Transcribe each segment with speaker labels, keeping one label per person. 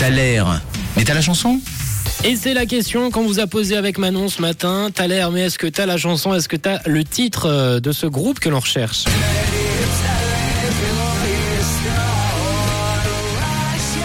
Speaker 1: T'as l'air. Mais t'as la chanson?
Speaker 2: Et c'est la question qu'on vous a posée avec Manon ce matin. T'as l'air, mais est-ce que t'as la chanson? Est-ce que t'as le titre euh, de ce groupe que l'on recherche?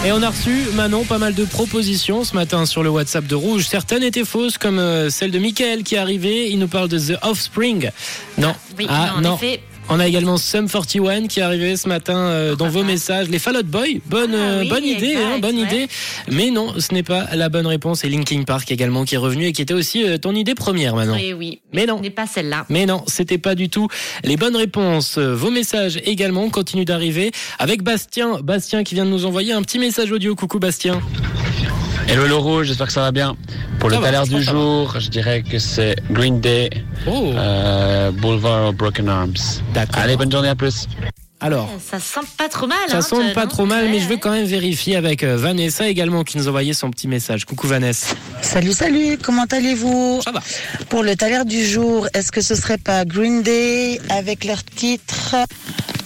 Speaker 2: Et on a reçu, Manon, pas mal de propositions ce matin sur le WhatsApp de Rouge. Certaines étaient fausses, comme euh, celle de Michael qui est arrivé. Il nous parle de The Offspring. Non.
Speaker 3: Oui,
Speaker 2: Ah,
Speaker 3: en
Speaker 2: non.
Speaker 3: effet.
Speaker 2: On a également Sum 41 qui est arrivé ce matin euh, dans vos messages. Les Fall Out Boy, bonne,
Speaker 3: Ah
Speaker 2: euh,
Speaker 3: oui,
Speaker 2: bonne idée,
Speaker 3: exact,
Speaker 2: hein, bonne
Speaker 3: ouais.
Speaker 2: idée. Mais non, ce n'est pas la bonne réponse. Et Linkin Park également qui est revenu et qui était aussi euh, ton idée première maintenant.
Speaker 3: Oui, oui.
Speaker 2: Mais non.
Speaker 3: Ce n'est pas celle-là.
Speaker 2: Mais non, c'était pas du tout les bonnes réponses. Euh, Vos messages également continuent d'arriver avec Bastien. Bastien qui vient de nous envoyer un petit message audio. Coucou Bastien.
Speaker 4: Hello Laurent, j'espère que ça va bien. Pour
Speaker 2: Ça
Speaker 4: le talent du jour, je dirais que c'est Green Day,
Speaker 2: Oh,
Speaker 4: euh, Boulevard of Broken Arms.
Speaker 2: d'accord.
Speaker 4: Allez, bonne journée, à plus.
Speaker 2: Alors.
Speaker 3: Ça sent pas trop mal.
Speaker 2: Ça
Speaker 3: hein,
Speaker 2: semble
Speaker 3: ce-
Speaker 2: pas
Speaker 3: non
Speaker 2: trop mal, mais je veux quand même vérifier avec euh, Vanessa également qui nous envoyait son petit message. Coucou Vanessa.
Speaker 5: Salut, salut, comment allez-vous?
Speaker 2: Ça va.
Speaker 5: Pour le taler du jour, est-ce que ce serait pas Green Day avec leur titre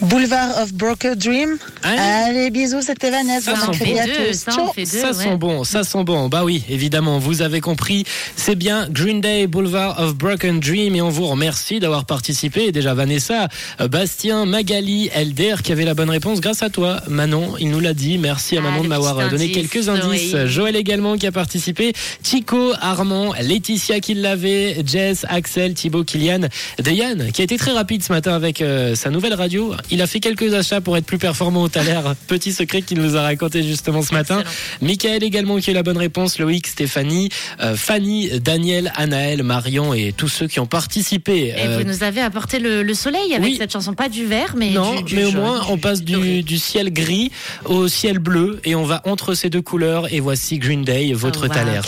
Speaker 5: Boulevard of Broken Dream
Speaker 2: Hein
Speaker 5: Allez, bisous, c'était Vanessa.
Speaker 2: Ça
Speaker 5: Bon
Speaker 2: sent
Speaker 3: deux,
Speaker 5: tous.
Speaker 3: ça deux. Ouais.
Speaker 2: sent bon, ça sent bon. Bah oui, évidemment, vous avez compris. C'est bien Green Day Boulevard of Broken Dream et on vous remercie d'avoir participé. Déjà Vanessa, Bastien, Magali, Elder qui avait la bonne réponse grâce à toi. Manon, il nous l'a dit. Merci à
Speaker 3: Ah,
Speaker 2: Manon de m'avoir donné
Speaker 3: indice,
Speaker 2: quelques indices.
Speaker 3: oui.
Speaker 2: Joël également qui a participé. Chico, Armand, Laetitia qui l'avait, Jess, Axel, Thibaut, Kylian, Dayan qui a été très rapide ce matin avec euh, sa nouvelle radio. Il a fait quelques achats pour être plus performant au Thaler. Petit secret qu'il nous a raconté justement ce matin.
Speaker 3: Excellent.
Speaker 2: Michael également qui a eu la bonne réponse, Loïc, Stéphanie, euh, Fanny, Daniel, Anaël, Marion et tous ceux qui ont participé.
Speaker 3: Et
Speaker 2: Euh,
Speaker 3: vous nous avez apporté le, le soleil avec
Speaker 2: oui.
Speaker 3: cette chanson, pas du vert, mais
Speaker 2: non,
Speaker 3: du, du
Speaker 2: mais au
Speaker 3: jaune,
Speaker 2: moins on passe du, du ciel gris au ciel bleu et on va entre ces deux couleurs et voici Green Day, votre
Speaker 3: Oh, wow,
Speaker 2: Thaler